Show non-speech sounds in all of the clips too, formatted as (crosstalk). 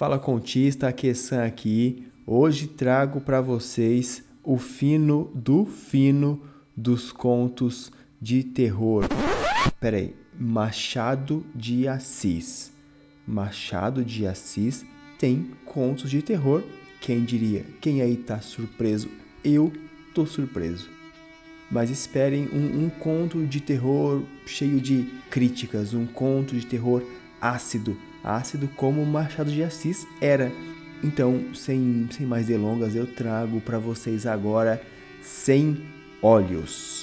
Fala contista, Kessan aqui. Hoje trago para vocês o fino do fino dos contos de terror. Peraí, Machado de Assis. Machado de Assis tem contos de terror. Quem diria? Quem aí tá surpreso? Eu tô surpreso. Mas esperem um, um conto de terror cheio de críticas, um conto de terror ácido, ácido como Machado de Assis era. Então, sem, sem mais delongas, eu trago para vocês agora Sem Olhos.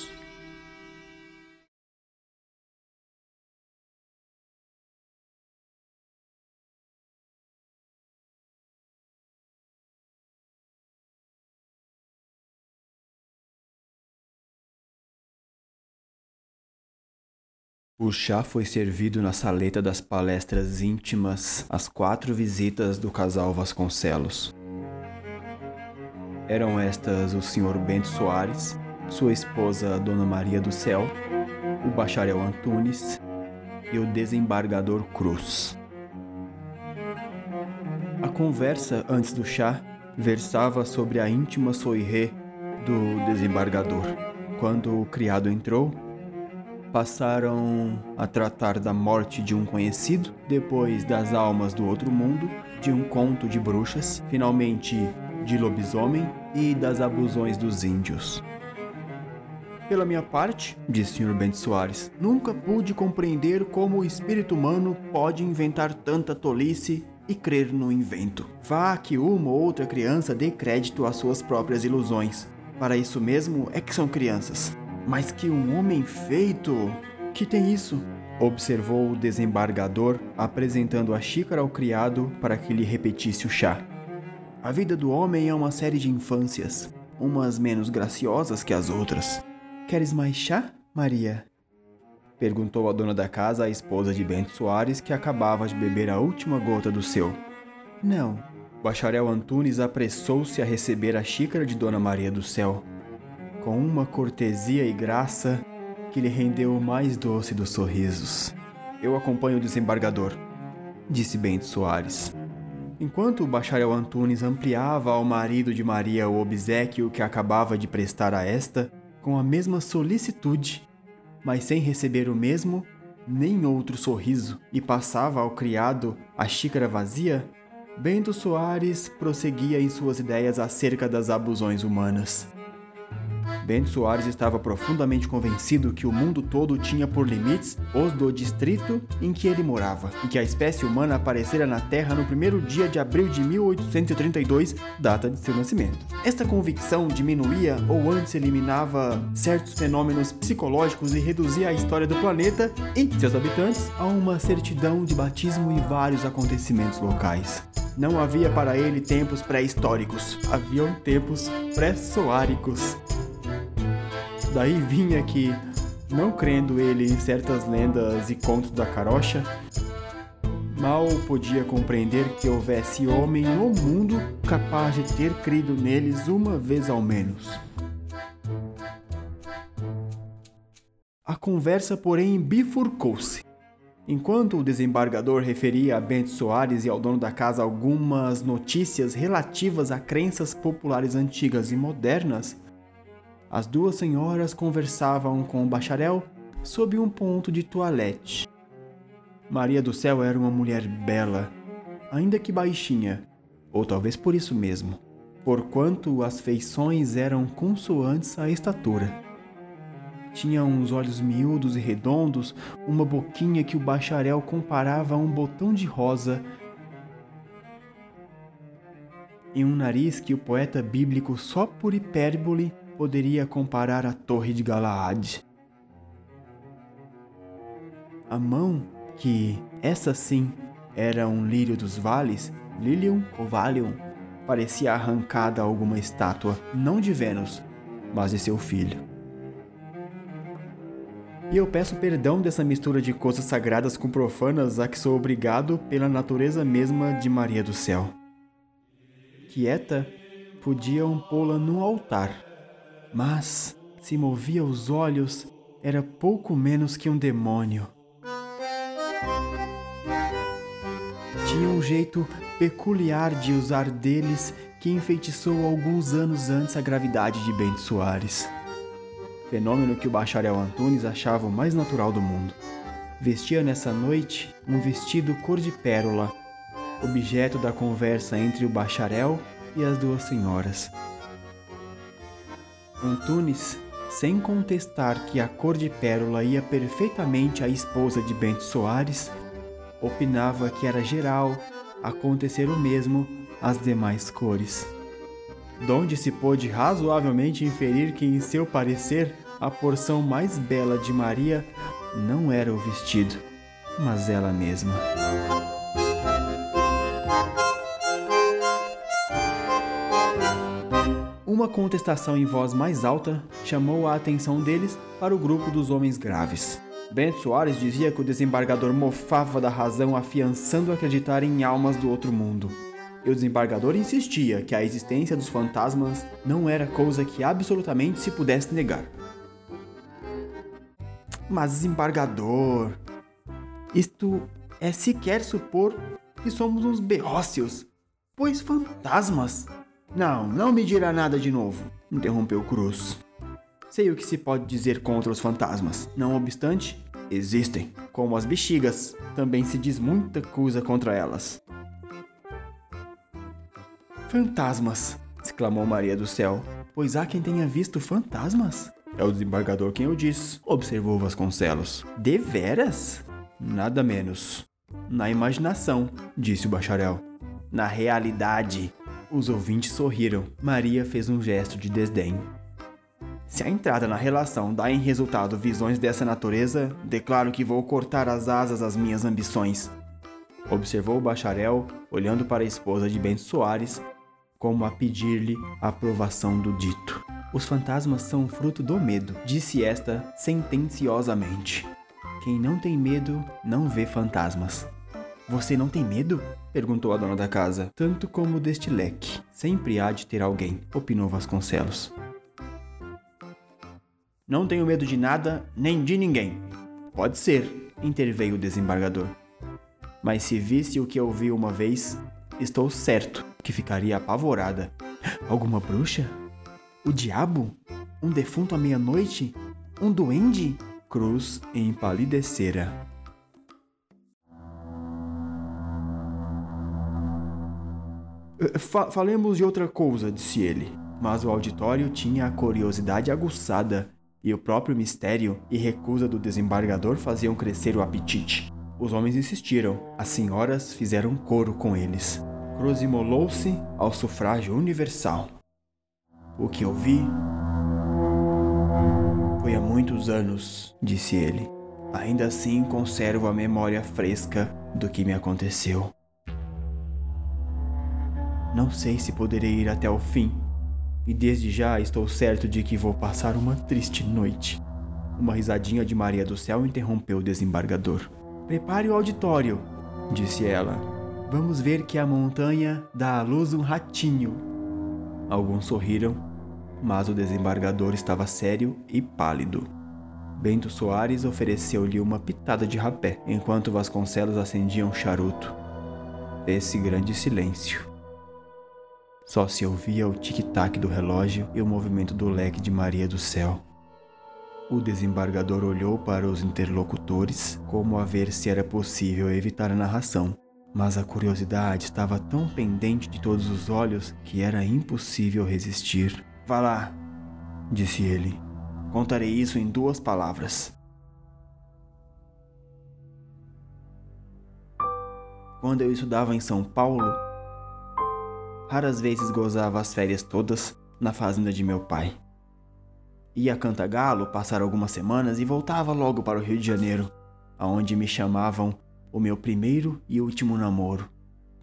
O chá foi servido na saleta das palestras íntimas às quatro visitas do casal Vasconcelos. Eram estas o Sr. Bento Soares, sua esposa Dona Maria do Céu, o bacharel Antunes e o desembargador Cruz. A conversa antes do chá versava sobre a íntima soirée do desembargador. Quando o criado entrou, passaram a tratar da morte de um conhecido, depois das almas do outro mundo, de um conto de bruxas, finalmente de lobisomem e das abusões dos índios. Pela minha parte, disse o Sr. Bento Soares, nunca pude compreender como o espírito humano pode inventar tanta tolice e crer no invento. Vá que uma ou outra criança dê crédito às suas próprias ilusões. Para isso mesmo é que são crianças. Mas que um homem feito. Que tem isso? Observou o desembargador, apresentando a xícara ao criado para que lhe repetisse o chá. A vida do homem é uma série de infâncias, umas menos graciosas que as outras. Queres mais chá, Maria? Perguntou a dona da casa à esposa de Bento Soares, que acabava de beber a última gota do seu. Não. Bacharel Antunes apressou-se a receber a xícara de Dona Maria do Céu com uma cortesia e graça que lhe rendeu o mais doce dos sorrisos. Eu acompanho o desembargador, disse Bento Soares. Enquanto o bacharel Antunes ampliava ao marido de Maria o obsequio que acabava de prestar a esta, com a mesma solicitude, mas sem receber o mesmo nem outro sorriso, e passava ao criado a xícara vazia, Bento Soares prosseguia em suas ideias acerca das abusões humanas. Bento Soares estava profundamente convencido que o mundo todo tinha por limites os do distrito em que ele morava, e que a espécie humana aparecera na Terra no primeiro dia de abril de 1832, data de seu nascimento. Esta convicção diminuía ou antes eliminava certos fenômenos psicológicos e reduzia a história do planeta e seus habitantes a uma certidão de batismo e vários acontecimentos locais. Não havia para ele tempos pré-históricos, haviam tempos pré-soáricos. Daí vinha que, não crendo ele em certas lendas e contos da carocha, mal podia compreender que houvesse homem no mundo capaz de ter crido neles uma vez ao menos. A conversa, porém, bifurcou-se. Enquanto o desembargador referia a Bento Soares e ao dono da casa algumas notícias relativas a crenças populares antigas e modernas, as duas senhoras conversavam com o bacharel sob um ponto de toilette. Maria do Céu era uma mulher bela, ainda que baixinha, ou talvez por isso mesmo, porquanto as feições eram consoantes à estatura. Tinha uns olhos miúdos e redondos, uma boquinha que o bacharel comparava a um botão de rosa e um nariz que o poeta bíblico, só por hipérbole, poderia comparar a Torre de Galaad. A mão, que essa sim era um lírio dos vales, Lilium ovalium, parecia arrancada a alguma estátua, não de Vênus, mas de seu filho. E eu peço perdão dessa mistura de coisas sagradas com profanas a que sou obrigado pela natureza mesma de Maria do Céu. Quieta, podiam pô-la no altar, mas, se movia os olhos, era pouco menos que um demônio. tinha um jeito peculiar de usar deles que enfeitiçou alguns anos antes a gravidade de Bento Soares. Fenômeno que o bacharel Antunes achava o mais natural do mundo. Vestia nessa noite um vestido cor de pérola, objeto da conversa entre o bacharel e as duas senhoras. Antunes, sem contestar que a cor de pérola ia perfeitamente à esposa de Bento Soares, opinava que era geral acontecer o mesmo às demais cores. Donde se pôde razoavelmente inferir que, em seu parecer, a porção mais bela de Maria não era o vestido, mas ela mesma. Uma contestação em voz mais alta chamou a atenção deles para o grupo dos homens graves. Bento Soares dizia que o desembargador mofava da razão, afiançando acreditar em almas do outro mundo. E o desembargador insistia que a existência dos fantasmas não era coisa que absolutamente se pudesse negar. Mas, desembargador, isto é sequer supor que somos uns beócios, pois fantasmas. Não, não me dirá nada de novo, interrompeu Cruz. Sei o que se pode dizer contra os fantasmas. Não obstante, existem. Como as bexigas, também se diz muita coisa contra elas. Fantasmas! exclamou Maria do Céu. Pois há quem tenha visto fantasmas? É o desembargador quem o diz, observou Vasconcelos. Deveras? Nada menos. Na imaginação, disse o bacharel. Na realidade. Os ouvintes sorriram. Maria fez um gesto de desdém. Se a entrada na relação dá em resultado visões dessa natureza, declaro que vou cortar as asas às minhas ambições. Observou o bacharel, olhando para a esposa de Bento Soares, como a pedir-lhe a aprovação do dito. Os fantasmas são fruto do medo, disse esta sentenciosamente. Quem não tem medo não vê fantasmas. Você não tem medo? perguntou a dona da casa. Tanto como deste leque. Sempre há de ter alguém, opinou Vasconcelos. Não tenho medo de nada, nem de ninguém. Pode ser, interveio o desembargador. Mas se visse o que eu vi uma vez, estou certo que ficaria apavorada. Alguma bruxa? O diabo? Um defunto à meia-noite? Um duende? Cruz empalidecera. Fa falemos de outra coisa, disse ele. Mas o auditório tinha a curiosidade aguçada e o próprio mistério e recusa do desembargador faziam crescer o apetite. Os homens insistiram, as senhoras fizeram coro com eles. Cruz imolou-se ao sufrágio universal. O que eu vi foi há muitos anos, disse ele. Ainda assim conservo a memória fresca do que me aconteceu. Não sei se poderei ir até o fim, e desde já estou certo de que vou passar uma triste noite. Uma risadinha de Maria do Céu interrompeu o desembargador. Prepare o auditório, disse ela. Vamos ver que a montanha dá à luz um ratinho. Alguns sorriram, mas o desembargador estava sério e pálido. Bento Soares ofereceu-lhe uma pitada de rapé, enquanto Vasconcelos acendia um charuto. Esse grande silêncio. Só se ouvia o tic-tac do relógio e o movimento do leque de Maria do Céu. O desembargador olhou para os interlocutores como a ver se era possível evitar a narração, mas a curiosidade estava tão pendente de todos os olhos que era impossível resistir. Vá lá, disse ele. Contarei isso em duas palavras. Quando eu estudava em São Paulo, raras vezes gozava as férias todas na fazenda de meu pai. Ia a Cantagalo passar algumas semanas e voltava logo para o Rio de Janeiro, aonde me chamavam o meu primeiro e último namoro,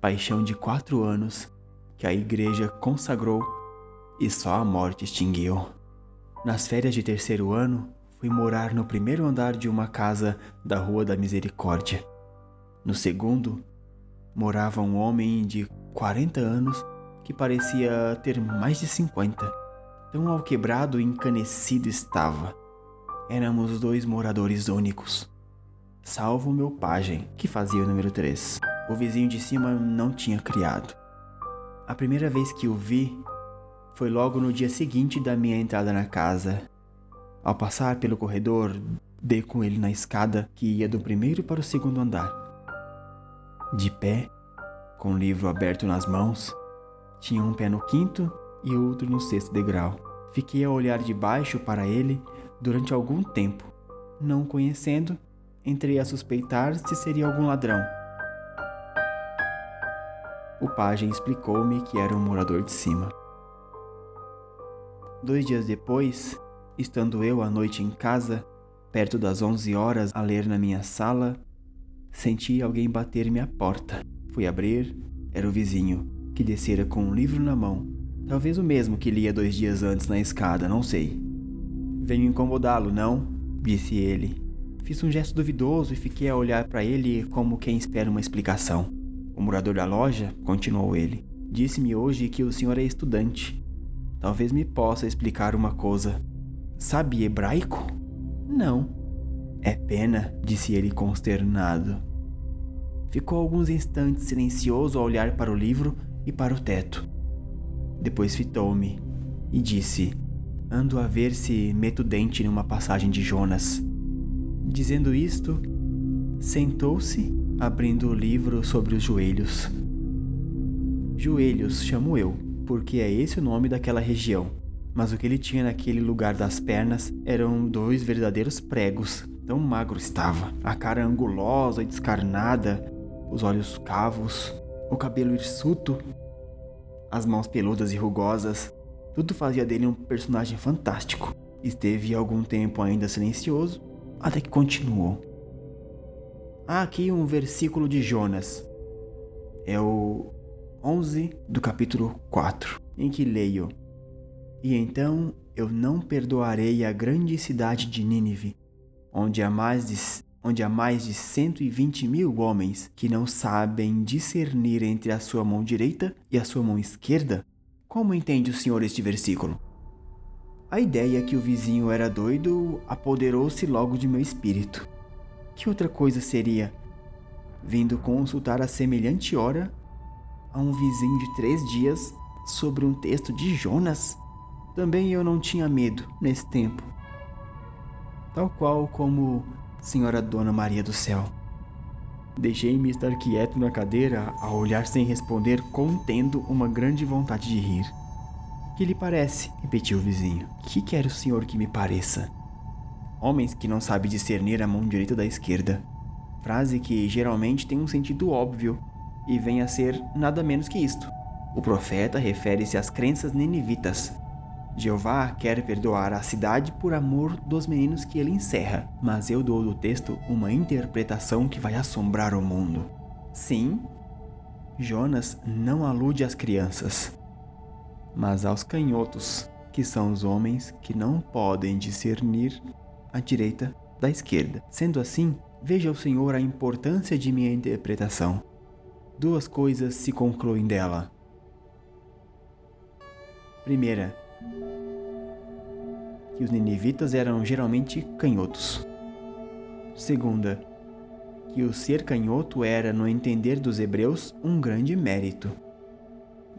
paixão de quatro anos que a igreja consagrou e só a morte extinguiu. Nas férias de terceiro ano, fui morar no primeiro andar de uma casa da Rua da Misericórdia. No segundo, morava um homem de 40 anos que parecia ter mais de 50. Tão alquebrado e encanecido estava. Éramos dois moradores únicos, salvo meu pajem, que fazia o número 3. O vizinho de cima não tinha criado. A primeira vez que o vi foi logo no dia seguinte da minha entrada na casa. Ao passar pelo corredor, dei com ele na escada que ia do primeiro para o segundo andar. De pé, com o livro aberto nas mãos, tinha um pé no quinto e outro no sexto degrau. Fiquei a olhar de baixo para ele durante algum tempo. Não conhecendo, entrei a suspeitar se seria algum ladrão. O pajem explicou-me que era um morador de cima. Dois dias depois, estando eu à noite em casa, perto das onze horas a ler na minha sala, senti alguém bater-me à porta. Fui abrir, era o vizinho, que descera com um livro na mão. Talvez o mesmo que lia dois dias antes na escada, não sei. Venho incomodá-lo, não? disse ele. Fiz um gesto duvidoso e fiquei a olhar para ele como quem espera uma explicação. O morador da loja, continuou ele, disse-me hoje que o senhor é estudante. Talvez me possa explicar uma coisa. Sabe hebraico? Não. É pena, disse ele consternado. Ficou alguns instantes silencioso a olhar para o livro e para o teto. Depois fitou-me e disse: Ando a ver se meto dente numa passagem de Jonas. Dizendo isto, sentou-se, abrindo o livro sobre os joelhos. Joelhos chamo eu, porque é esse o nome daquela região. Mas o que ele tinha naquele lugar das pernas eram dois verdadeiros pregos. Tão magro estava, a cara angulosa e descarnada, os olhos cavos, o cabelo hirsuto, as mãos peludas e rugosas. Tudo fazia dele um personagem fantástico. Esteve algum tempo ainda silencioso, até que continuou. Há aqui um versículo de Jonas. É o 11 do capítulo 4, em que leio: E então eu não perdoarei a grande cidade de Nínive, onde há mais de onde há mais de 120 mil homens que não sabem discernir entre a sua mão direita e a sua mão esquerda? Como entende o senhor este versículo? A ideia que o vizinho era doido apoderou-se logo de meu espírito. Que outra coisa seria? Vindo consultar a semelhante hora a um vizinho de três dias sobre um texto de Jonas? Também eu não tinha medo nesse tempo. Tal qual como Senhora Dona Maria do Céu. Deixei-me estar quieto na cadeira a olhar sem responder, contendo uma grande vontade de rir. Que lhe parece? repetiu o vizinho. Que quer o senhor que me pareça? Homens que não sabem discernir a mão direita da esquerda. Frase que geralmente tem um sentido óbvio e vem a ser nada menos que isto. O profeta refere-se às crenças ninivitas, Jeová quer perdoar a cidade por amor dos meninos que ele encerra, mas eu dou do texto uma interpretação que vai assombrar o mundo. Sim, Jonas não alude às crianças, mas aos canhotos, que são os homens que não podem discernir a direita da esquerda. Sendo assim, veja o Senhor a importância de minha interpretação. Duas coisas se concluem dela. Primeira, que os ninivitas eram geralmente canhotos. Segunda, que o ser canhoto era, no entender dos hebreus, um grande mérito.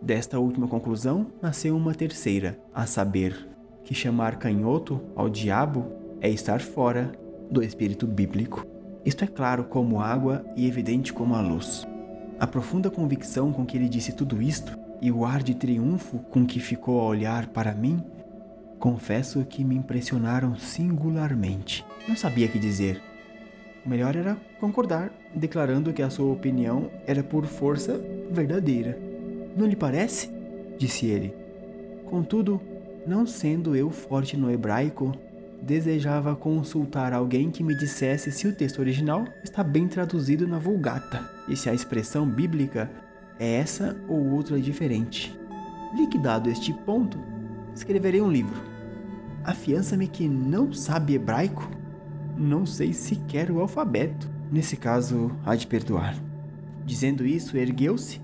Desta última conclusão nasceu uma terceira, a saber, que chamar canhoto ao diabo é estar fora do espírito bíblico. Isto é claro como água e evidente como a luz. A profunda convicção com que ele disse tudo isto e o ar de triunfo com que ficou a olhar para mim Confesso que me impressionaram singularmente. Não sabia que dizer. O melhor era concordar, declarando que a sua opinião era por força verdadeira. Não lhe parece? disse ele. Contudo, não sendo eu forte no hebraico, desejava consultar alguém que me dissesse se o texto original está bem traduzido na Vulgata e se a expressão bíblica é essa ou outra diferente. Liquidado este ponto, escreverei um livro. Afiança-me que não sabe hebraico? Não sei sequer o alfabeto. Nesse caso, há de perdoar. Dizendo isso, ergueu-se,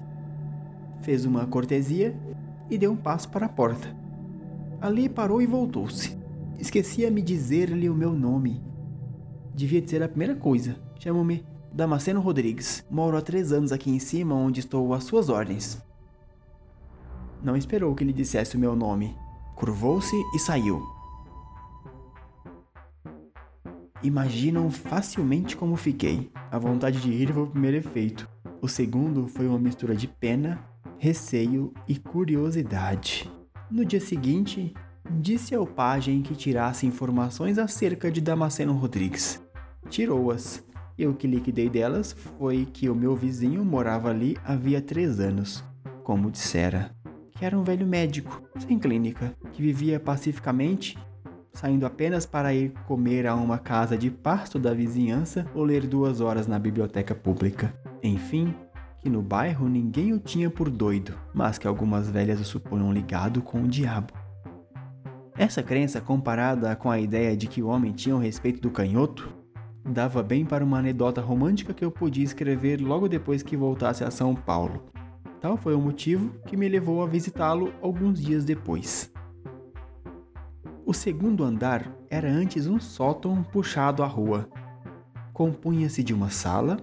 fez uma cortesia e deu um passo para a porta. Ali parou e voltou-se. Esquecia-me dizer-lhe o meu nome. Devia dizer a primeira coisa. Chamo-me Damasceno Rodrigues. Moro há três anos aqui em cima, onde estou às suas ordens. Não esperou que lhe dissesse o meu nome. Curvou-se e saiu. Imaginam facilmente como fiquei. A vontade de ir foi o primeiro efeito. O segundo foi uma mistura de pena, receio e curiosidade. No dia seguinte, disse ao pajem que tirasse informações acerca de Damasceno Rodrigues. Tirou-as, e o que liquidei delas foi que o meu vizinho morava ali havia três anos, como dissera, que era um velho médico, sem clínica, que vivia pacificamente, saindo apenas para ir comer a uma casa de pasto da vizinhança ou ler duas horas na biblioteca pública. Enfim, que no bairro ninguém o tinha por doido, mas que algumas velhas o supunham ligado com o diabo. Essa crença, comparada com a ideia de que o homem tinha o respeito do canhoto, dava bem para uma anedota romântica que eu podia escrever logo depois que voltasse a São Paulo. Tal foi o motivo que me levou a visitá-lo alguns dias depois. O segundo andar era antes um sótão puxado à rua. Compunha-se de uma sala,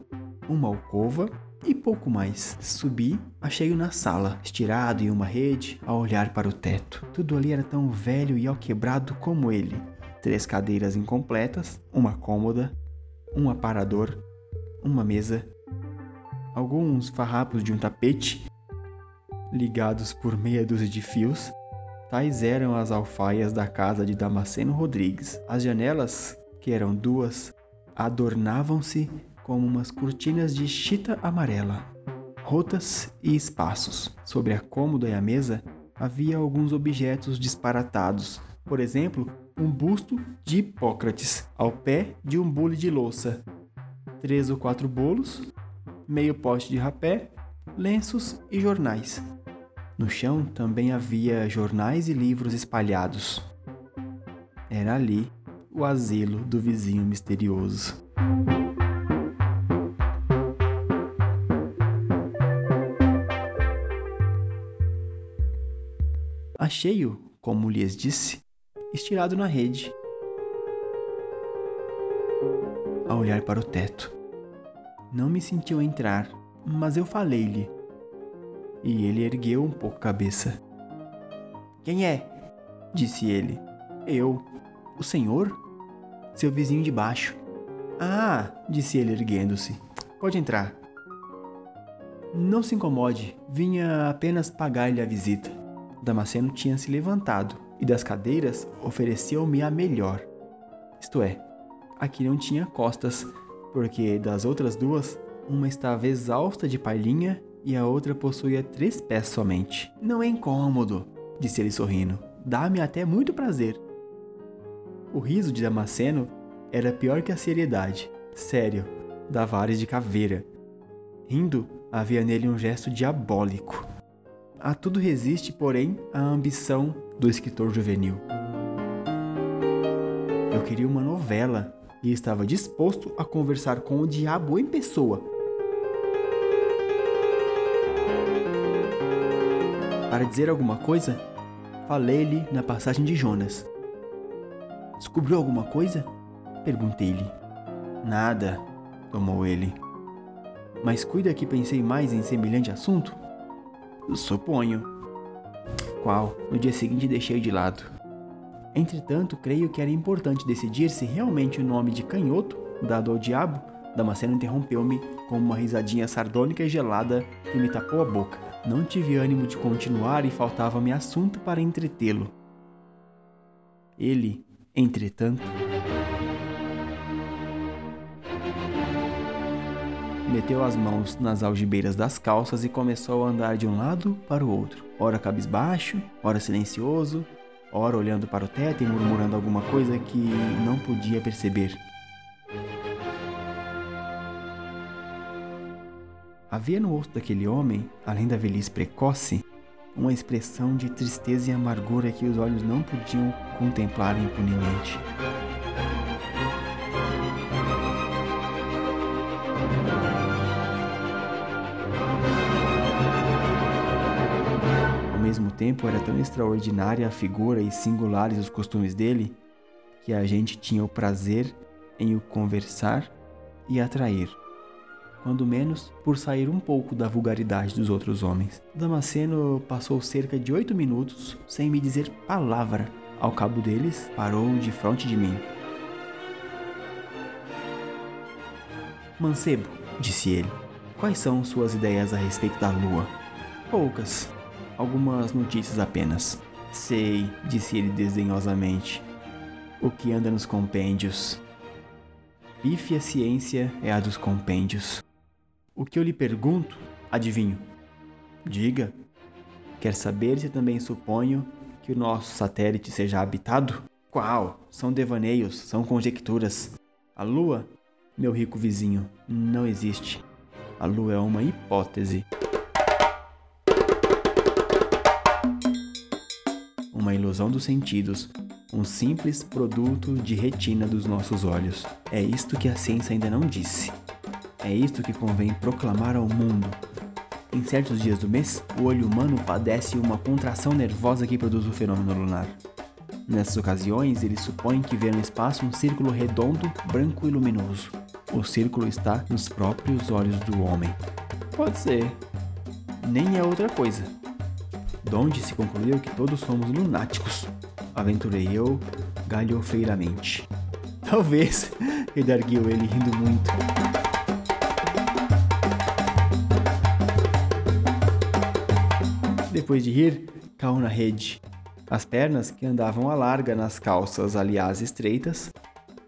uma alcova e pouco mais. Subi, achei-o na sala, estirado em uma rede, a olhar para o teto. Tudo ali era tão velho e alquebrado como ele. Três cadeiras incompletas, uma cômoda, um aparador, uma mesa, alguns farrapos de um tapete ligados por meia dúzia de fios. Tais eram as alfaias da casa de Damasceno Rodrigues. As janelas, que eram duas, adornavam-se como umas cortinas de chita amarela, rotas e espaços. Sobre a cômoda e a mesa havia alguns objetos disparatados, por exemplo, um busto de Hipócrates ao pé de um bule de louça, três ou quatro bolos, meio pote de rapé, lenços e jornais. No chão também havia jornais e livros espalhados. Era ali o asilo do vizinho misterioso. Achei-o, como lhes disse, estirado na rede, a olhar para o teto. Não me sentiu entrar, mas eu falei-lhe. E ele ergueu um pouco a cabeça. Quem é? disse ele. Eu. O senhor? Seu vizinho de baixo. Ah, disse ele erguendo-se. Pode entrar. Não se incomode, vinha apenas pagar-lhe a visita. Damasceno tinha se levantado e das cadeiras ofereceu-me a melhor. Isto é, aqui não tinha costas, porque das outras duas, uma estava exausta de palhinha e a outra possuía três pés somente. Não é incômodo, disse ele sorrindo. Dá-me até muito prazer. O riso de Damasceno era pior que a seriedade. Sério, dava ares de caveira. Rindo, havia nele um gesto diabólico. A tudo resiste, porém, a ambição do escritor juvenil. Eu queria uma novela e estava disposto a conversar com o diabo em pessoa. Para dizer alguma coisa, falei-lhe na passagem de Jonas. Descobriu alguma coisa? Perguntei-lhe. Nada, tomou ele. Mas cuida que pensei mais em semelhante assunto? Suponho qual no dia seguinte deixei de lado. Entretanto, creio que era importante decidir se realmente o nome de canhoto, dado ao diabo, Damasceno interrompeu-me com uma risadinha sardônica e gelada que me tapou a boca. Não tive ânimo de continuar e faltava-me assunto para entretê-lo. Ele, entretanto, meteu as mãos nas algibeiras das calças e começou a andar de um lado para o outro, ora cabisbaixo, ora silencioso, ora olhando para o teto e murmurando alguma coisa que não podia perceber. Havia no rosto daquele homem, além da velhice precoce, uma expressão de tristeza e amargura que os olhos não podiam contemplar impunemente. Mesmo tempo era tão extraordinária a figura e singulares os costumes dele que a gente tinha o prazer em o conversar e atrair. quando menos por sair um pouco da vulgaridade dos outros homens. Damasceno passou cerca de oito minutos sem me dizer palavra. Ao cabo deles, parou de frente de mim. Mancebo, disse ele, quais são suas ideias a respeito da lua? Poucas. Algumas notícias apenas. Sei, disse ele desdenhosamente. O que anda nos compêndios. Pífia ciência é a dos compêndios. O que eu lhe pergunto, adivinho. Diga. Quer saber se também suponho que o nosso satélite seja habitado? Qual? São devaneios, são conjecturas. A Lua, meu rico vizinho, não existe. A Lua é uma hipótese. Uma ilusão dos sentidos, um simples produto de retina dos nossos olhos. É isto que a ciência ainda não disse. É isto que convém proclamar ao mundo. Em certos dias do mês, o olho humano padece uma contração nervosa que produz o fenômeno lunar. Nessas ocasiões, ele supõe que vê no espaço um círculo redondo, branco e luminoso. O círculo está nos próprios olhos do homem. Pode ser. Nem é outra coisa. Donde se concluiu que todos somos lunáticos. Aventurei eu galhofeiramente. (laughs) Talvez, (laughs) redarguiu ele rindo muito. Depois de rir, caiu na rede. As pernas, que andavam à larga nas calças, aliás estreitas,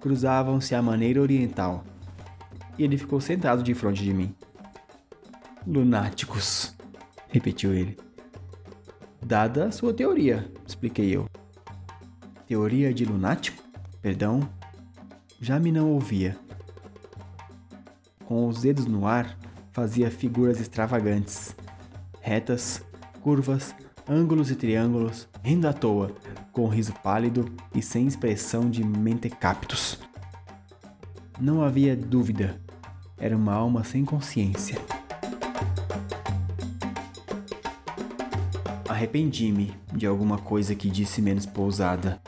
cruzavam-se à maneira oriental. E ele ficou sentado de frente de mim. Lunáticos, repetiu ele. Dada sua teoria, expliquei eu. Teoria de lunático? Perdão, já me não ouvia. Com os dedos no ar, fazia figuras extravagantes, retas, curvas, ângulos e triângulos, rindo à toa, com um riso pálido e sem expressão de mentecaptos. Não havia dúvida, era uma alma sem consciência. Arrependi-me de alguma coisa que disse menos pousada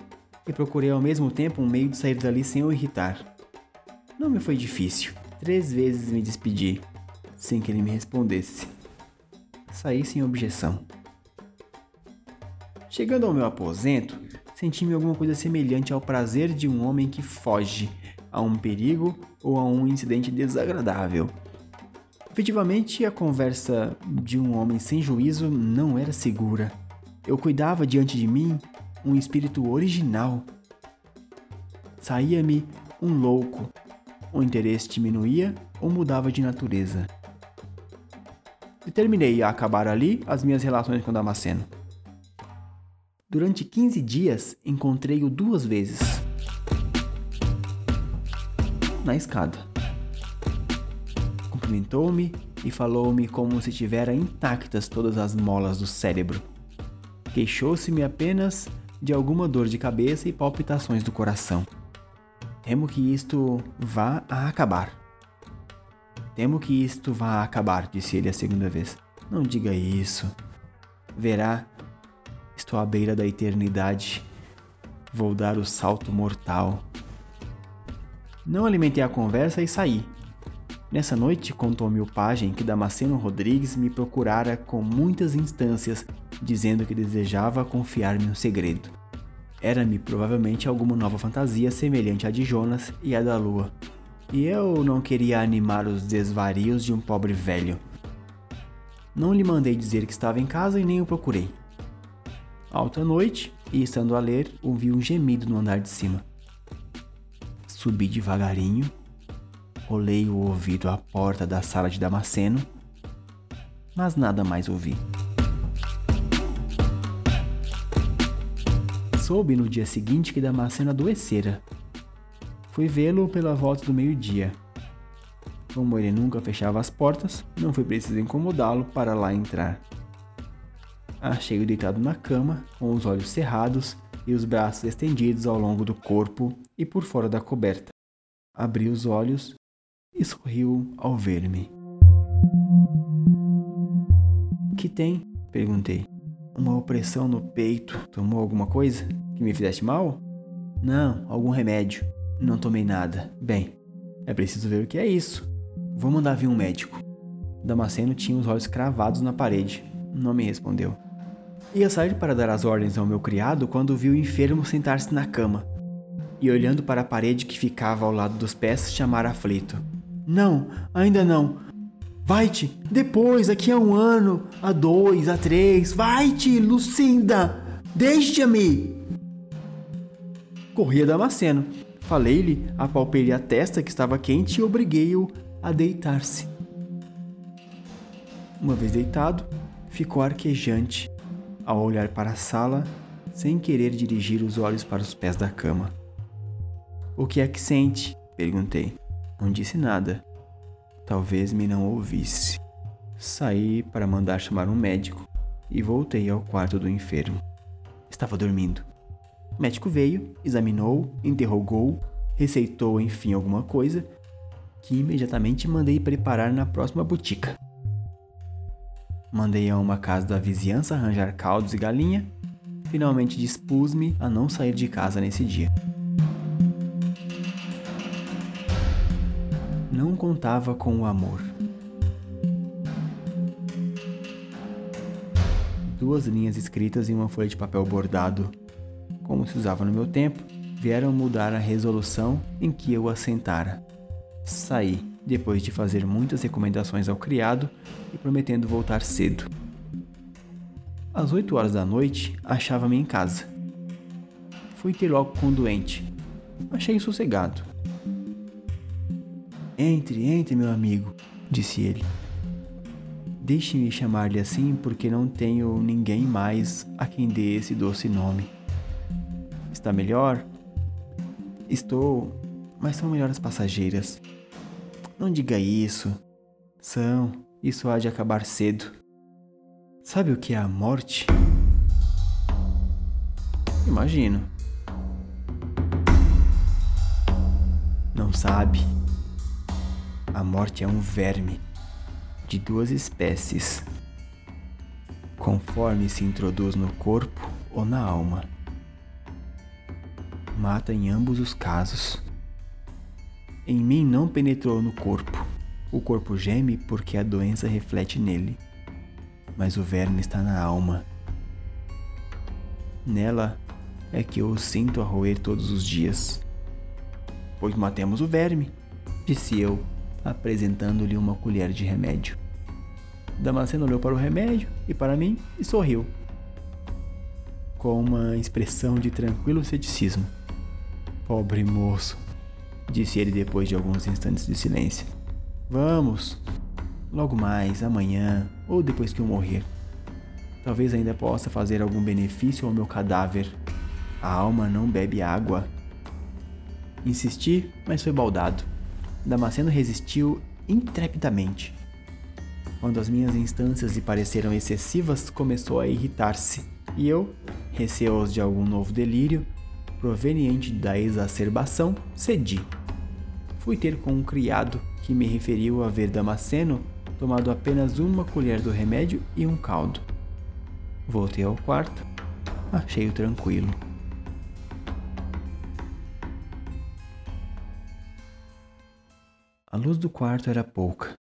e procurei ao mesmo tempo um meio de sair dali sem o irritar. Não me foi difícil. Três vezes me despedi, sem que ele me respondesse saí sem objeção. Chegando ao meu aposento, senti-me alguma coisa semelhante ao prazer de um homem que foge a um perigo ou a um incidente desagradável. Efetivamente, a conversa de um homem sem juízo não era segura. Eu cuidava diante de mim um espírito original. Saía-me um louco. O interesse diminuía ou mudava de natureza. Determinei a acabar ali as minhas relações com Damasceno. Durante 15 dias encontrei-o duas vezes. Na escada. Cumprimentou-me e falou-me como se tivera intactas todas as molas do cérebro. Queixou-se-me apenas de alguma dor de cabeça e palpitações do coração. Temo que isto vá a acabar. Temo que isto vá acabar, disse ele a segunda vez. Não diga isso. Verá, estou à beira da eternidade. Vou dar o salto mortal. Não alimentei a conversa e saí. Nessa noite, contou-me o pajem que Damasceno Rodrigues me procurara com muitas instâncias, dizendo que desejava confiar-me um segredo. Era-me provavelmente alguma nova fantasia semelhante à de Jonas e à da lua. E eu não queria animar os desvarios de um pobre velho. Não lhe mandei dizer que estava em casa e nem o procurei. Alta noite, e estando a ler, ouvi um gemido no andar de cima. Subi devagarinho, olhei o ouvido à porta da sala de Damasceno, mas nada mais ouvi. Soube no dia seguinte que Damasceno adoecera Fui vê-lo pela volta do meio-dia. Como ele nunca fechava as portas, não foi preciso incomodá-lo para lá entrar. Achei-o deitado na cama, com os olhos cerrados e os braços estendidos ao longo do corpo e por fora da coberta. Abri os olhos e sorriu ao ver-me. Que tem? perguntei. Uma opressão no peito. Tomou alguma coisa que me fizesse mal? Não, algum remédio. Não tomei nada. Bem, é preciso ver o que é isso. Vou mandar vir um médico. Damasceno tinha os olhos cravados na parede. Não me respondeu. Ia sair para dar as ordens ao meu criado quando vi o enfermo sentar-se na cama e, olhando para a parede que ficava ao lado dos pés, chamar aflito: Não, ainda não. Vai-te, depois, daqui a um ano, a dois, a três. Vai-te, Lucinda! Deixa-me! Corria Damasceno. Falei-lhe, apalpei-lhe a testa que estava quente e obriguei-o a deitar-se. Uma vez deitado, ficou arquejante ao olhar para a sala, sem querer dirigir os olhos para os pés da cama. O que é que sente? perguntei. Não disse nada. Talvez me não ouvisse. Saí para mandar chamar um médico e voltei ao quarto do enfermo. Estava dormindo. O médico veio, examinou, interrogou, receitou enfim alguma coisa que imediatamente mandei preparar na próxima botica. Mandei a uma casa da vizinhança arranjar caldos e galinha. Finalmente dispus-me a não sair de casa nesse dia. Contava com o amor. Duas linhas escritas em uma folha de papel bordado, como se usava no meu tempo, vieram mudar a resolução em que eu assentara. Saí depois de fazer muitas recomendações ao criado e prometendo voltar cedo. Às oito horas da noite, achava-me em casa. Fui ter logo com o doente. Achei sossegado. Entre, entre, meu amigo, disse ele. Deixe-me chamar-lhe assim porque não tenho ninguém mais a quem dê esse doce nome. Está melhor? Estou, mas são melhores passageiras. Não diga isso. São, isso há de acabar cedo. Sabe o que é a morte? Imagino. Não sabe. A morte é um verme de duas espécies, conforme se introduz no corpo ou na alma. Mata em ambos os casos. Em mim não penetrou no corpo. O corpo geme porque a doença reflete nele. Mas o verme está na alma. Nela é que eu o sinto a roer todos os dias. Pois matemos o verme, disse eu, apresentando-lhe uma colher de remédio. Damasceno olhou para o remédio e para mim e sorriu, com uma expressão de tranquilo ceticismo. Pobre moço, disse ele depois de alguns instantes de silêncio. Vamos, logo mais, amanhã ou depois que eu morrer. Talvez ainda possa fazer algum benefício ao meu cadáver. A alma não bebe água. Insisti, mas foi baldado. Damasceno resistiu intrepidamente. Quando as minhas instâncias lhe pareceram excessivas, começou a irritar-se, e eu, receoso de algum novo delírio, proveniente da exacerbação, cedi fui ter com um criado que me referiu a ver Damasceno tomado apenas uma colher do remédio e um caldo. Voltei ao quarto, achei-o tranquilo. A luz do quarto era pouca.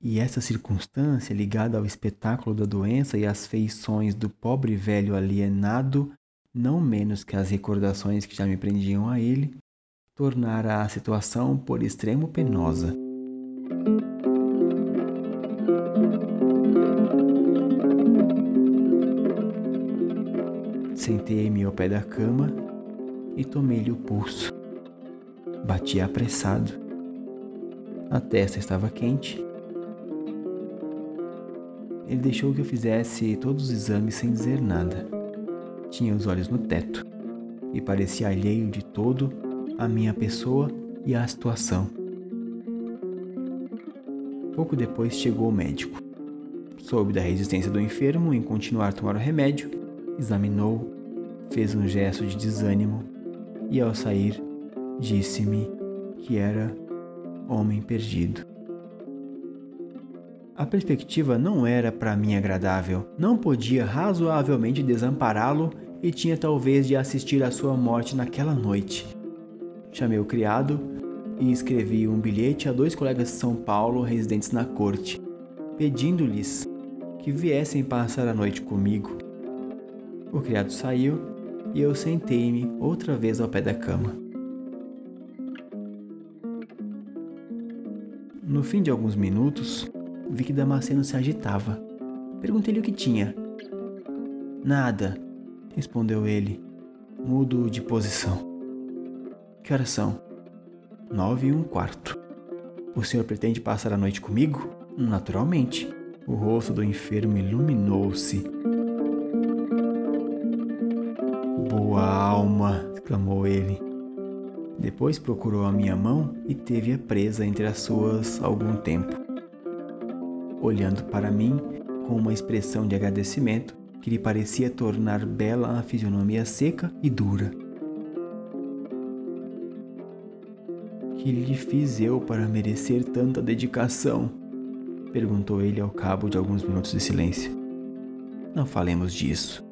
E essa circunstância, ligada ao espetáculo da doença e às feições do pobre velho alienado, não menos que as recordações que já me prendiam a ele, tornara a situação por extremo penosa. Sentei-me ao pé da cama e tomei-lhe o pulso. Bati apressado. A testa estava quente. Ele deixou que eu fizesse todos os exames sem dizer nada. Tinha os olhos no teto e parecia alheio de todo a minha pessoa e a situação. Pouco depois chegou o médico. Soube da resistência do enfermo em continuar a tomar o remédio, examinou, fez um gesto de desânimo e, ao sair, disse-me que era homem perdido. A perspectiva não era para mim agradável. Não podia razoavelmente desampará-lo e tinha talvez de assistir à sua morte naquela noite. Chamei o criado e escrevi um bilhete a dois colegas de São Paulo residentes na corte, pedindo-lhes que viessem passar a noite comigo. O criado saiu e eu sentei-me outra vez ao pé da cama. No fim de alguns minutos, vi que Damasceno se agitava. Perguntei-lhe o que tinha. Nada, respondeu ele. Mudo de posição. Que horas são? Nove e um quarto. O senhor pretende passar a noite comigo? Naturalmente. O rosto do enfermo iluminou-se. Boa alma! exclamou ele. Depois procurou a minha mão e teve-a presa entre as suas algum tempo. Olhando para mim com uma expressão de agradecimento que lhe parecia tornar bela a fisionomia seca e dura. Que lhe fiz eu para merecer tanta dedicação? Perguntou ele ao cabo de alguns minutos de silêncio. Não falemos disso.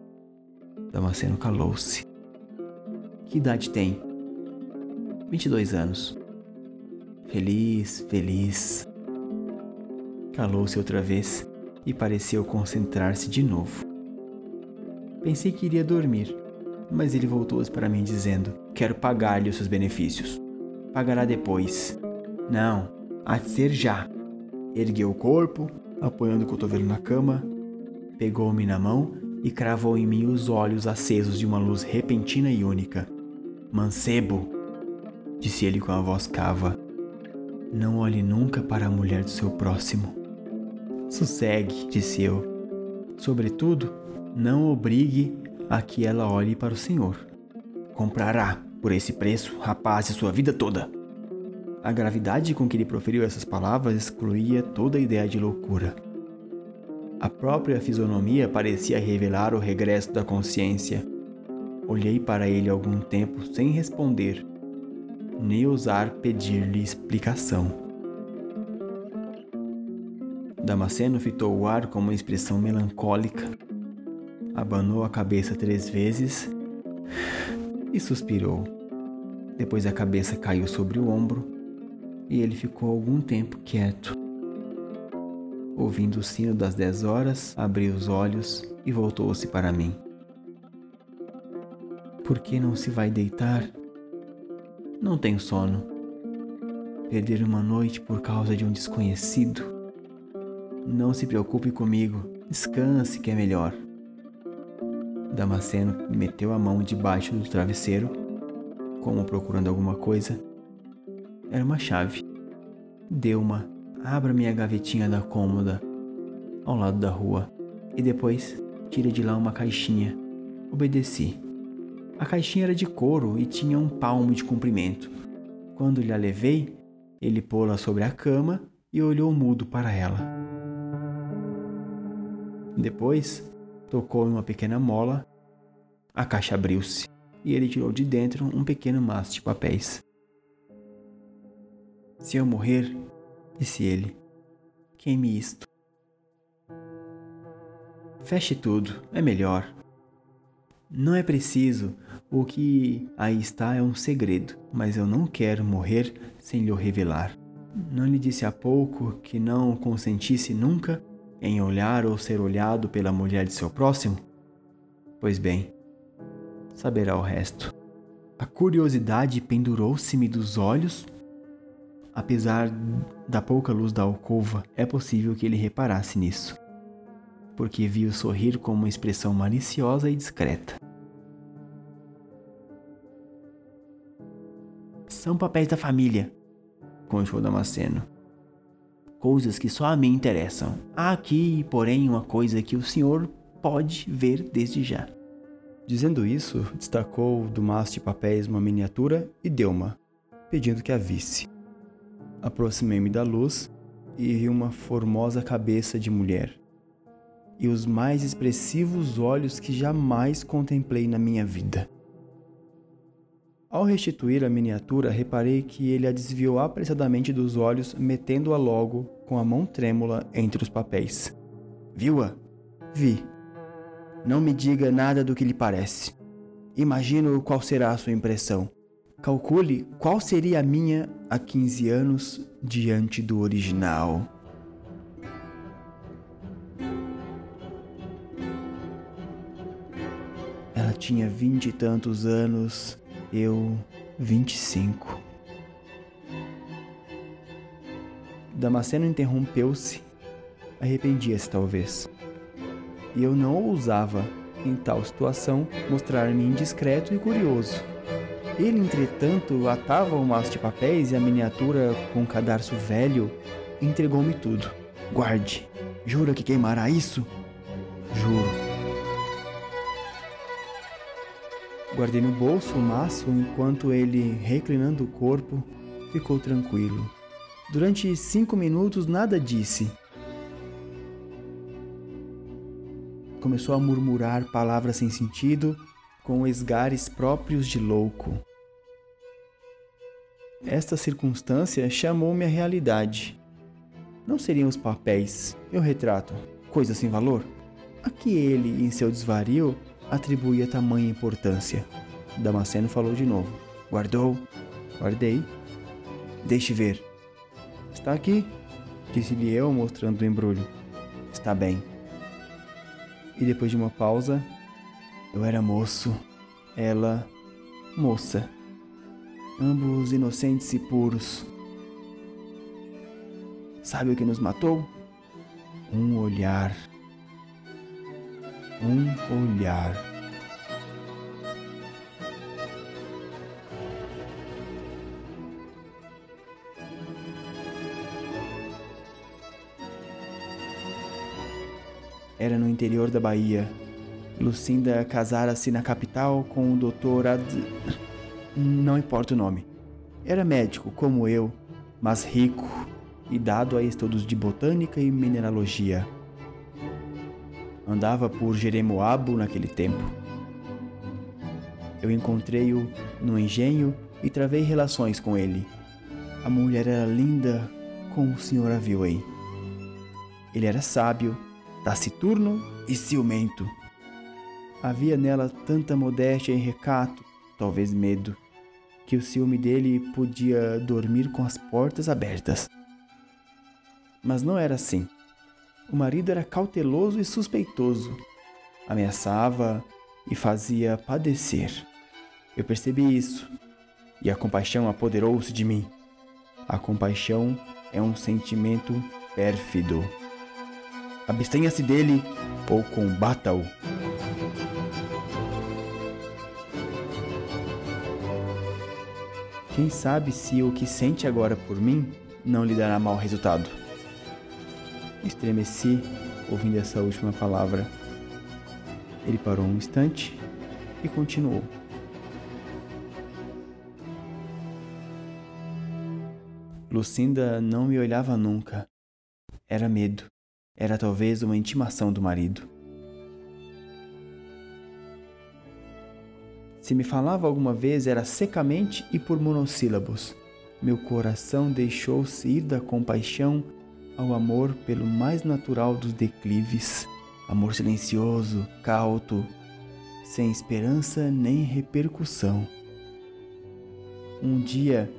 Damasceno calou-se. Que idade tem? 22 anos. Feliz, feliz. Calou-se outra vez e pareceu concentrar-se de novo. Pensei que iria dormir, mas ele voltou-se para mim dizendo: Quero pagar-lhe os seus benefícios. Pagará depois. Não, há de ser já. Ergueu o corpo, apoiando o cotovelo na cama, pegou-me na mão e cravou em mim os olhos acesos de uma luz repentina e única. Mancebo, disse ele com a voz cava, não olhe nunca para a mulher do seu próximo. Sossegue, disse eu. Sobretudo, não obrigue a que ela olhe para o Senhor. Comprará, por esse preço, rapaz, sua vida toda. A gravidade com que ele proferiu essas palavras excluía toda ideia de loucura. A própria fisionomia parecia revelar o regresso da consciência. Olhei para ele algum tempo sem responder, nem ousar pedir-lhe explicação. Damasceno fitou o ar com uma expressão melancólica, abanou a cabeça três vezes e suspirou. Depois a cabeça caiu sobre o ombro e ele ficou algum tempo quieto. Ouvindo o sino das dez horas, abriu os olhos e voltou-se para mim. Por que não se vai deitar? Não tenho sono. Perder uma noite por causa de um desconhecido? Não se preocupe comigo, descanse que é melhor. Damasceno meteu a mão debaixo do travesseiro, como procurando alguma coisa, era uma chave. Deu uma. Abra minha gavetinha da cômoda ao lado da rua e depois tira de lá uma caixinha. Obedeci. A caixinha era de couro e tinha um palmo de comprimento. Quando lhe a levei, ele pô-la sobre a cama e olhou mudo para ela. Depois, tocou em uma pequena mola. A caixa abriu-se e ele tirou de dentro um pequeno maço de papéis. Se eu morrer, disse ele, queime isto. Feche tudo, é melhor. Não é preciso, o que aí está é um segredo, mas eu não quero morrer sem lhe revelar. Não lhe disse há pouco que não consentisse nunca em olhar ou ser olhado pela mulher de seu próximo? Pois bem, saberá o resto. A curiosidade pendurou-se-me dos olhos Apesar da pouca luz da alcova, é possível que ele reparasse nisso, porque viu sorrir com uma expressão maliciosa e discreta. São papéis da família, contou Damasceno. Coisas que só a mim interessam. Há aqui, porém, uma coisa que o senhor pode ver desde já. Dizendo isso, destacou do maço de papéis uma miniatura e deu-ma, pedindo que a visse. Aproximei-me da luz e vi uma formosa cabeça de mulher e os mais expressivos olhos que jamais contemplei na minha vida. Ao restituir a miniatura, reparei que ele a desviou apressadamente dos olhos, metendo-a logo com a mão trêmula entre os papéis. Viu-a? Vi. Não me diga nada do que lhe parece. Imagino qual será a sua impressão. Calcule qual seria a minha há 15 anos diante do original. Ela tinha vinte e tantos anos, eu vinte e cinco. Damasceno interrompeu-se, arrependia-se talvez. E eu não ousava, em tal situação, mostrar-me indiscreto e curioso. Ele, entretanto, atava o maço de papéis e a miniatura com um cadarço velho entregou-me tudo. Guarde. Jura que queimará isso? Juro. Guardei no bolso o maço enquanto ele, reclinando o corpo, ficou tranquilo. Durante cinco minutos nada disse. Começou a murmurar palavras sem sentido, com esgares próprios de louco. Esta circunstância chamou-me à realidade. Não seriam os papéis, meu retrato, coisa sem valor? A que ele, em seu desvario, atribuía tamanha importância. Damasceno falou de novo. Guardou? Guardei. Deixe ver. Está aqui, disse-lhe eu, mostrando o embrulho. Está bem. E depois de uma pausa, eu era moço, ela moça. Ambos inocentes e puros. Sabe o que nos matou? Um olhar um olhar. Era no interior da Bahia. Lucinda casara-se na capital com o doutor Ad... Não importa o nome. Era médico, como eu, mas rico e dado a estudos de botânica e mineralogia. Andava por Jeremoabo naquele tempo. Eu encontrei-o no engenho e travei relações com ele. A mulher era linda como o senhor a viu aí. Ele era sábio, taciturno e ciumento. Havia nela tanta modéstia e recato, talvez medo, que o ciúme dele podia dormir com as portas abertas. Mas não era assim. O marido era cauteloso e suspeitoso. Ameaçava e fazia padecer. Eu percebi isso e a compaixão apoderou-se de mim. A compaixão é um sentimento pérfido. Abstenha-se dele ou combata-o. Quem sabe se o que sente agora por mim não lhe dará mau resultado. Estremeci ouvindo essa última palavra. Ele parou um instante e continuou. Lucinda não me olhava nunca. Era medo. Era talvez uma intimação do marido. Se me falava alguma vez era secamente e por monossílabos. Meu coração deixou-se ir da compaixão ao amor pelo mais natural dos declives, amor silencioso, cauto, sem esperança nem repercussão. Um dia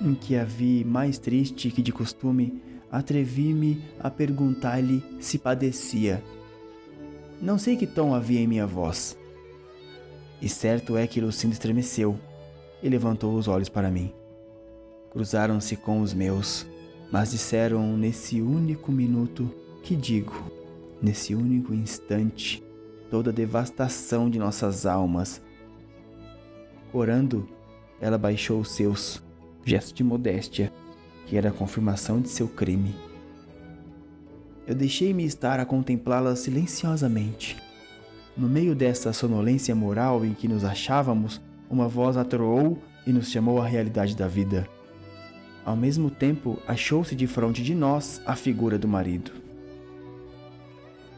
em que a vi mais triste que de costume, atrevi-me a perguntar-lhe se padecia. Não sei que tom havia em minha voz. E certo é que Lucinda estremeceu e levantou os olhos para mim. Cruzaram-se com os meus mas disseram nesse único minuto que digo, nesse único instante, toda a devastação de nossas almas. Orando, ela baixou os seus, gesto de modéstia, que era a confirmação de seu crime. Eu deixei-me estar a contemplá-la silenciosamente. No meio dessa sonolência moral em que nos achávamos, uma voz atroou e nos chamou à realidade da vida. Ao mesmo tempo, achou-se de frente de nós a figura do marido.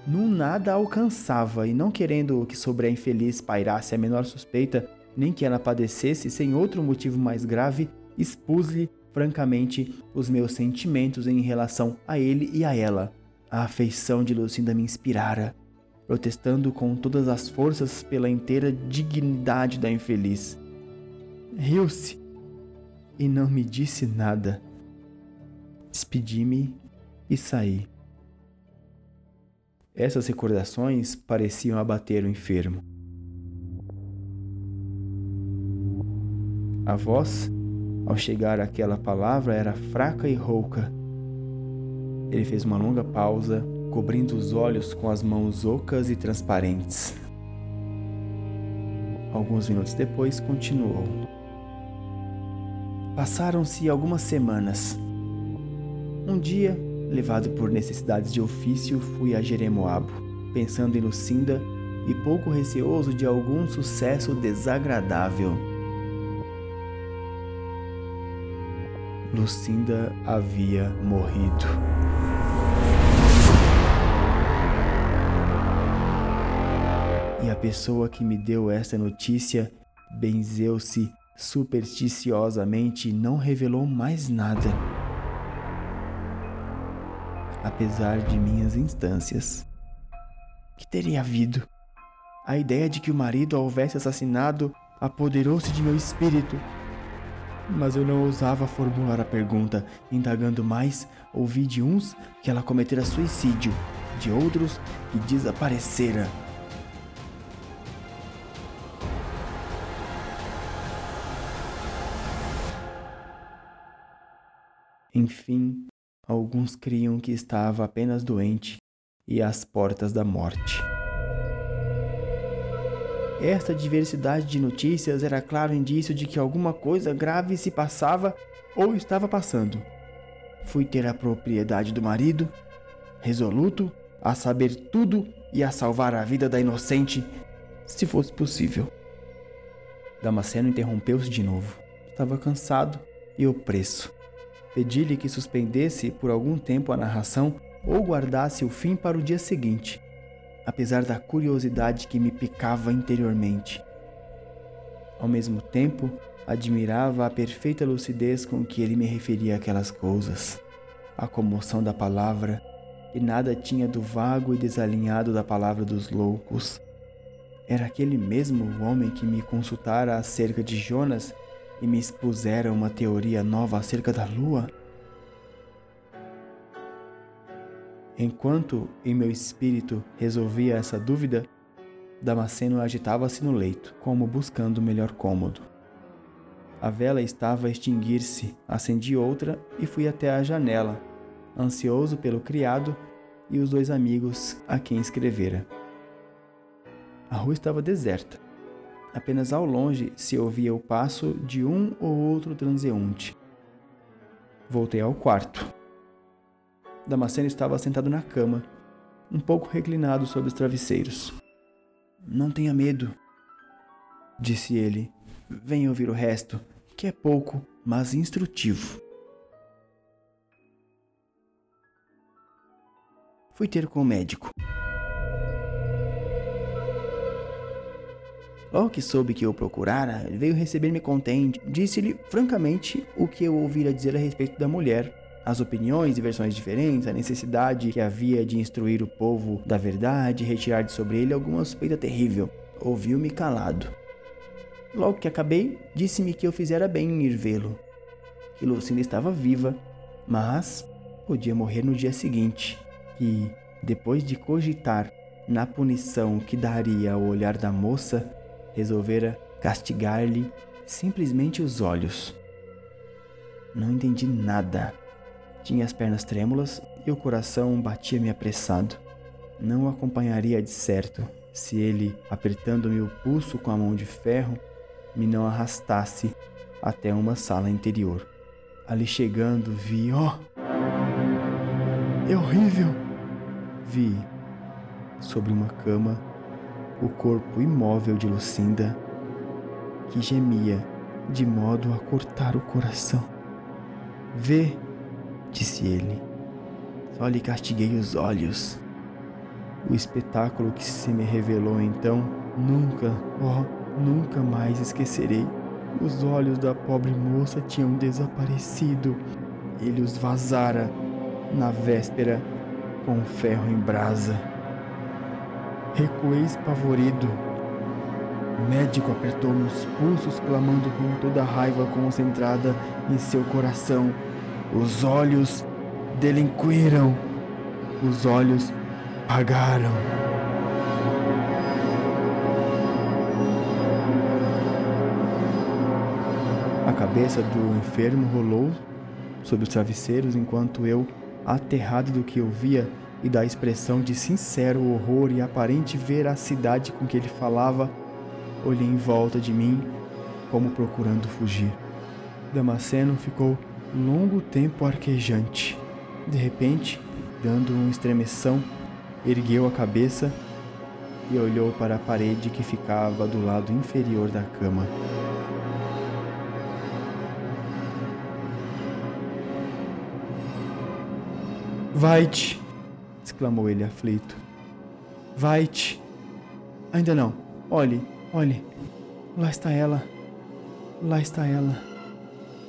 Num nada alcançava, e não querendo que sobre a infeliz pairasse a menor suspeita, nem que ela padecesse sem outro motivo mais grave, expus-lhe francamente os meus sentimentos em relação a ele e a ela. A afeição de Lucinda me inspirara, protestando com todas as forças pela inteira dignidade da infeliz. Riu-se e não me disse nada. Despedi-me e saí. Essas recordações pareciam abater o enfermo. A voz, ao chegar àquela palavra, era fraca e rouca. Ele fez uma longa pausa, cobrindo os olhos com as mãos ocas e transparentes. Alguns minutos depois, continuou. Passaram-se algumas semanas. Um dia, levado por necessidades de ofício, fui a Jeremoabo, pensando em Lucinda e pouco receoso de algum sucesso desagradável. Lucinda havia morrido. E a pessoa que me deu essa notícia benzeu-se supersticiosamente não revelou mais nada. Apesar de minhas instâncias. Que teria havido? A ideia de que o marido a houvesse assassinado apoderou-se de meu espírito. Mas eu não ousava formular a pergunta, indagando mais, ouvi de uns que ela cometera suicídio, de outros que desaparecera. Enfim, alguns criam que estava apenas doente e às portas da morte. Esta diversidade de notícias era claro indício de que alguma coisa grave se passava ou estava passando. Fui ter a propriedade do marido, resoluto a saber tudo e a salvar a vida da inocente, se fosse possível. Damasceno interrompeu-se de novo. Estava cansado e opresso. Pedi-lhe que suspendesse por algum tempo a narração ou guardasse o fim para o dia seguinte, apesar da curiosidade que me picava interiormente. Ao mesmo tempo, admirava a perfeita lucidez com que ele me referia aquelas coisas, a comoção da palavra, e nada tinha do vago e desalinhado da palavra dos loucos. Era aquele mesmo homem que me consultara acerca de Jonas e me expuseram uma teoria nova acerca da lua? Enquanto em meu espírito resolvia essa dúvida, Damasceno agitava-se no leito, como buscando o melhor cômodo. A vela estava a extinguir-se, acendi outra e fui até a janela, ansioso pelo criado e os dois amigos a quem escrevera. A rua estava deserta. Apenas ao longe se ouvia o passo de um ou outro transeunte. Voltei ao quarto. Damasceno estava sentado na cama, um pouco reclinado sobre os travesseiros. Não tenha medo, disse ele. Venha ouvir o resto, que é pouco, mas instrutivo. Fui ter com o médico. Logo que soube que eu procurara, veio receber-me contente. Disse-lhe francamente o que eu ouvira dizer a respeito da mulher, as opiniões e versões diferentes, a necessidade que havia de instruir o povo da verdade e retirar de sobre ele alguma suspeita terrível. Ouviu-me calado. Logo que acabei, disse-me que eu fizera bem em ir vê-lo, que Lucinda estava viva, mas podia morrer no dia seguinte, e, depois de cogitar na punição que daria ao olhar da moça, resolvera castigar-lhe simplesmente os olhos. Não entendi nada. Tinha as pernas trêmulas e o coração batia-me apressado. Não o acompanharia de certo se ele, apertando-me o pulso com a mão de ferro, me não arrastasse até uma sala interior. Ali chegando, vi, ó! Oh, é horrível! Vi, sobre uma cama, o corpo imóvel de Lucinda, que gemia de modo a cortar o coração. Vê, disse ele, só lhe castiguei os olhos. O espetáculo que se me revelou então, nunca, oh, nunca mais esquecerei. Os olhos da pobre moça tinham desaparecido. Ele os vazara na véspera com ferro em brasa. Recuei espavorido. O médico apertou meus pulsos, clamando com toda a raiva concentrada em seu coração. Os olhos delinquiram. Os olhos pagaram. A cabeça do enfermo rolou sobre os travesseiros enquanto eu, aterrado do que eu via e da expressão de sincero horror e aparente veracidade com que ele falava, olhei em volta de mim como procurando fugir. Damasceno ficou longo tempo arquejante. De repente, dando uma estremeção, ergueu a cabeça e olhou para a parede que ficava do lado inferior da cama. Vai-te! Exclamou ele aflito. Vai-te! Ainda não. Olhe, olhe. Lá está ela. Lá está ela.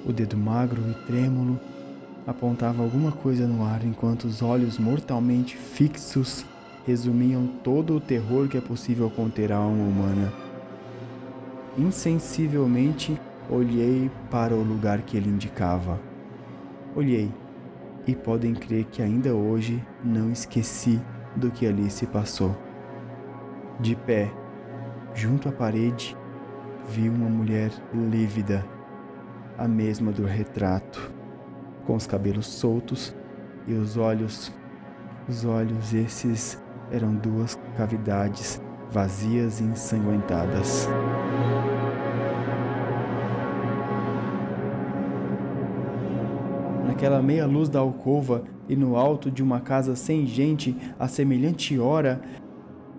O dedo magro e trêmulo apontava alguma coisa no ar enquanto os olhos mortalmente fixos resumiam todo o terror que é possível conter a alma humana. Insensivelmente olhei para o lugar que ele indicava. Olhei e podem crer que ainda hoje não esqueci do que ali se passou. De pé, junto à parede, vi uma mulher lívida, a mesma do retrato, com os cabelos soltos e os olhos. Os olhos esses eram duas cavidades vazias e ensanguentadas. Naquela meia luz da alcova e no alto de uma casa sem gente, a semelhante hora,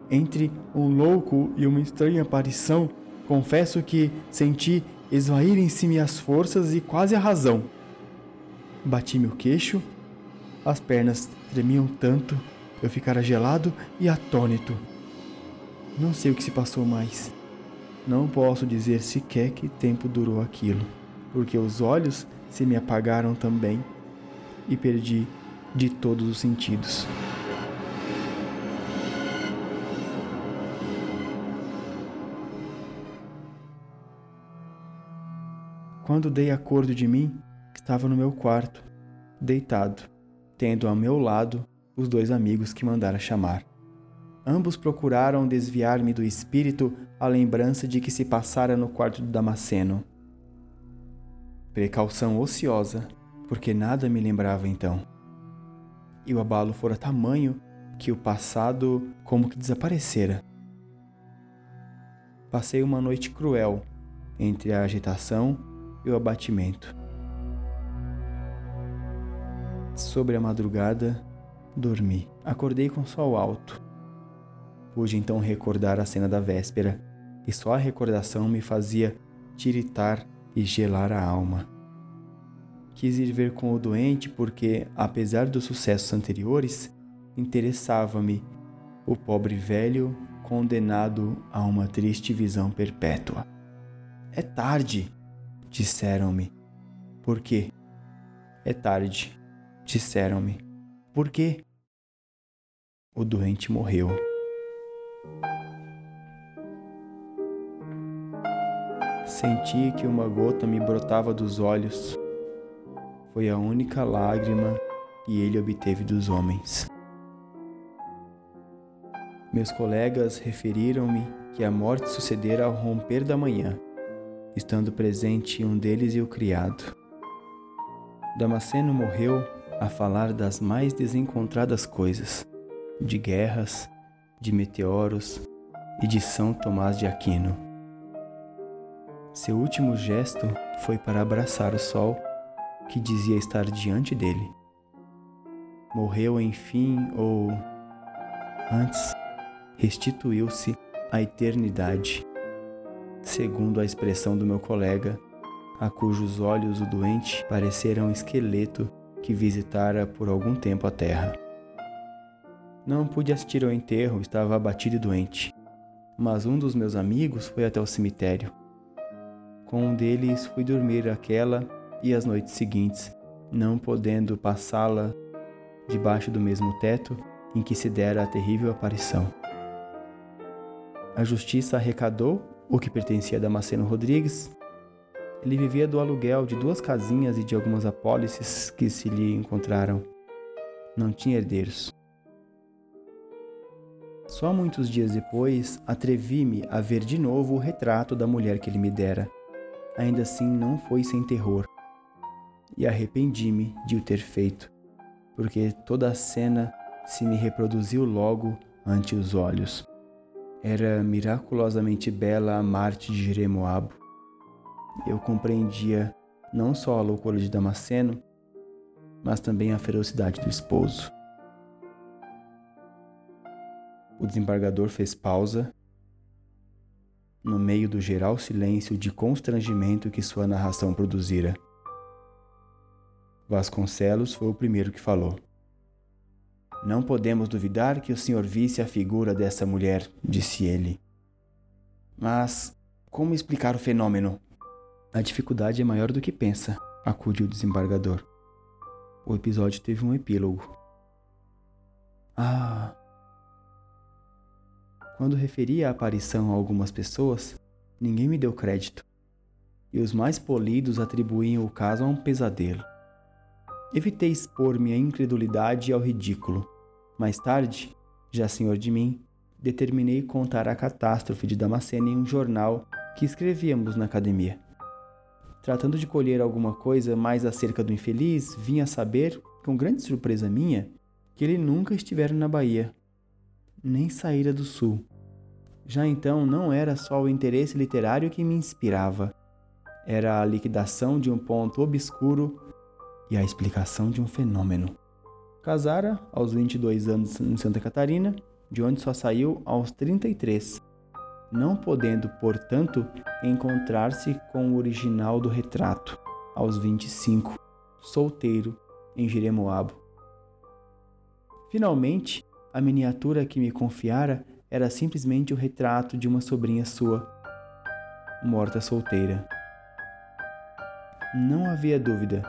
entre um louco e uma estranha aparição, confesso que senti esvaírem-se minhas forças e quase a razão. Bati meu queixo, as pernas tremiam tanto, eu ficara gelado e atônito. Não sei o que se passou mais. Não posso dizer sequer que tempo durou aquilo, porque os olhos se me apagaram também e perdi de todos os sentidos. Quando dei acordo de mim, estava no meu quarto, deitado, tendo ao meu lado os dois amigos que mandara chamar. Ambos procuraram desviar-me do espírito a lembrança de que se passara no quarto do Damasceno. Precaução ociosa, porque nada me lembrava então. E o abalo fora tamanho que o passado como que desaparecera. Passei uma noite cruel entre a agitação e o abatimento. Sobre a madrugada, dormi. Acordei com sol alto. Pude então recordar a cena da véspera, e só a recordação me fazia tiritar e gelar a alma. Quis ir ver com o doente porque, apesar dos sucessos anteriores, interessava-me o pobre velho condenado a uma triste visão perpétua. É tarde, disseram-me. Por quê? É tarde, disseram-me. Por quê? O doente morreu. Senti que uma gota me brotava dos olhos. Foi a única lágrima que ele obteve dos homens. Meus colegas referiram-me que a morte sucedera ao romper da manhã, estando presente um deles e o criado. Damasceno morreu a falar das mais desencontradas coisas, de guerras, de meteoros e de São Tomás de Aquino. Seu último gesto foi para abraçar o sol que dizia estar diante dele. Morreu, enfim, ou antes, restituiu-se à eternidade, segundo a expressão do meu colega, a cujos olhos o doente parecera um esqueleto que visitara por algum tempo a terra. Não pude assistir ao enterro, estava abatido e doente, mas um dos meus amigos foi até o cemitério com um deles fui dormir aquela e as noites seguintes, não podendo passá-la debaixo do mesmo teto em que se dera a terrível aparição. A justiça arrecadou o que pertencia a Damasceno Rodrigues. Ele vivia do aluguel de duas casinhas e de algumas apólices que se lhe encontraram. Não tinha herdeiros. Só muitos dias depois, atrevi-me a ver de novo o retrato da mulher que ele me dera. Ainda assim, não foi sem terror. E arrependi-me de o ter feito, porque toda a cena se me reproduziu logo ante os olhos. Era miraculosamente bela a Marte de Jeremoabo. Eu compreendia não só a loucura de Damasceno, mas também a ferocidade do esposo. O desembargador fez pausa no meio do geral silêncio de constrangimento que sua narração produzira. Vasconcelos foi o primeiro que falou. Não podemos duvidar que o senhor visse a figura dessa mulher, disse ele. Mas como explicar o fenômeno? A dificuldade é maior do que pensa, acudiu o desembargador. O episódio teve um epílogo. Ah, quando referi a aparição a algumas pessoas, ninguém me deu crédito, e os mais polidos atribuíam o caso a um pesadelo. Evitei expor minha incredulidade ao ridículo. Mais tarde, já senhor de mim, determinei contar a catástrofe de Damasceno em um jornal que escrevíamos na academia. Tratando de colher alguma coisa mais acerca do infeliz, vim a saber, com grande surpresa minha, que ele nunca estivera na Bahia, nem saíra do sul. Já então não era só o interesse literário que me inspirava, era a liquidação de um ponto obscuro e a explicação de um fenômeno. Casara aos 22 anos em Santa Catarina, de onde só saiu aos 33, não podendo, portanto, encontrar-se com o original do retrato, aos 25, solteiro, em Jeremoabo. Finalmente, a miniatura que me confiara era simplesmente o retrato de uma sobrinha sua, morta solteira. Não havia dúvida,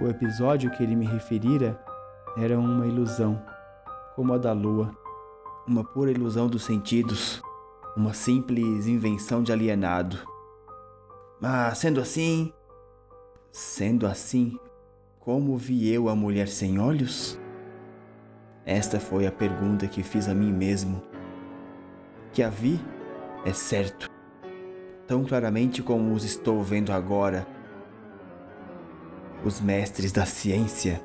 o episódio que ele me referira era uma ilusão, como a da lua, uma pura ilusão dos sentidos, uma simples invenção de alienado. Mas sendo assim, sendo assim, como vi eu a mulher sem olhos? Esta foi a pergunta que fiz a mim mesmo. Que a vi, é certo, tão claramente como os estou vendo agora. Os mestres da ciência,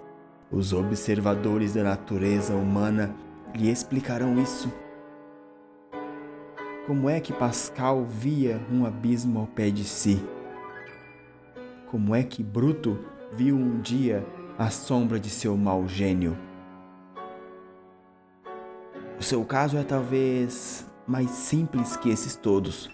os observadores da natureza humana lhe explicarão isso. Como é que Pascal via um abismo ao pé de si? Como é que Bruto viu um dia a sombra de seu mau gênio? O seu caso é talvez mais simples que esses todos.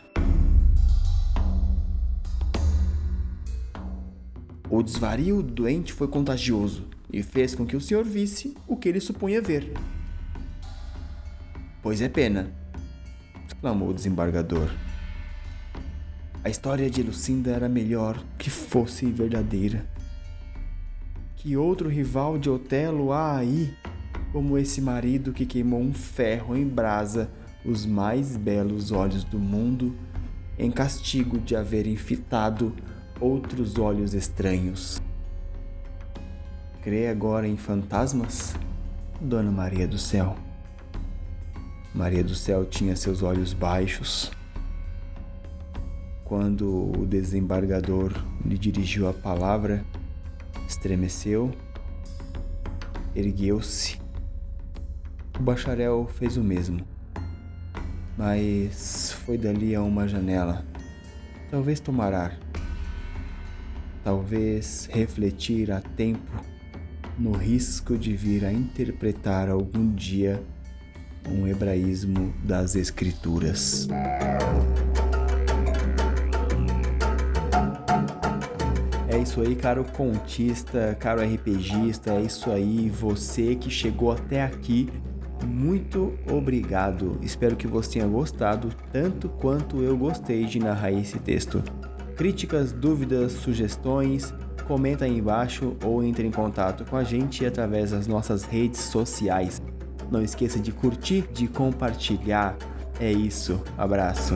O desvario do doente foi contagioso e fez com que o senhor visse o que ele supunha ver. Pois é pena, exclamou o desembargador. A história de Lucinda era melhor que fosse verdadeira. Que outro rival de Otelo há aí como esse marido que queimou um ferro em brasa os mais belos olhos do mundo, em castigo de haver enfitado outros olhos estranhos. Crê agora em fantasmas, Dona Maria do Céu? Maria do Céu tinha seus olhos baixos. Quando o desembargador lhe dirigiu a palavra, estremeceu, ergueu-se o bacharel fez o mesmo. Mas foi dali a uma janela. Talvez tomar ar. Talvez refletir a tempo no risco de vir a interpretar algum dia um hebraísmo das Escrituras. É isso aí, caro contista, caro RPGista, é isso aí, você que chegou até aqui muito obrigado. Espero que você tenha gostado tanto quanto eu gostei de narrar esse texto. Críticas, dúvidas, sugestões, comenta aí embaixo ou entre em contato com a gente através das nossas redes sociais. Não esqueça de curtir, de compartilhar. É isso. Abraço.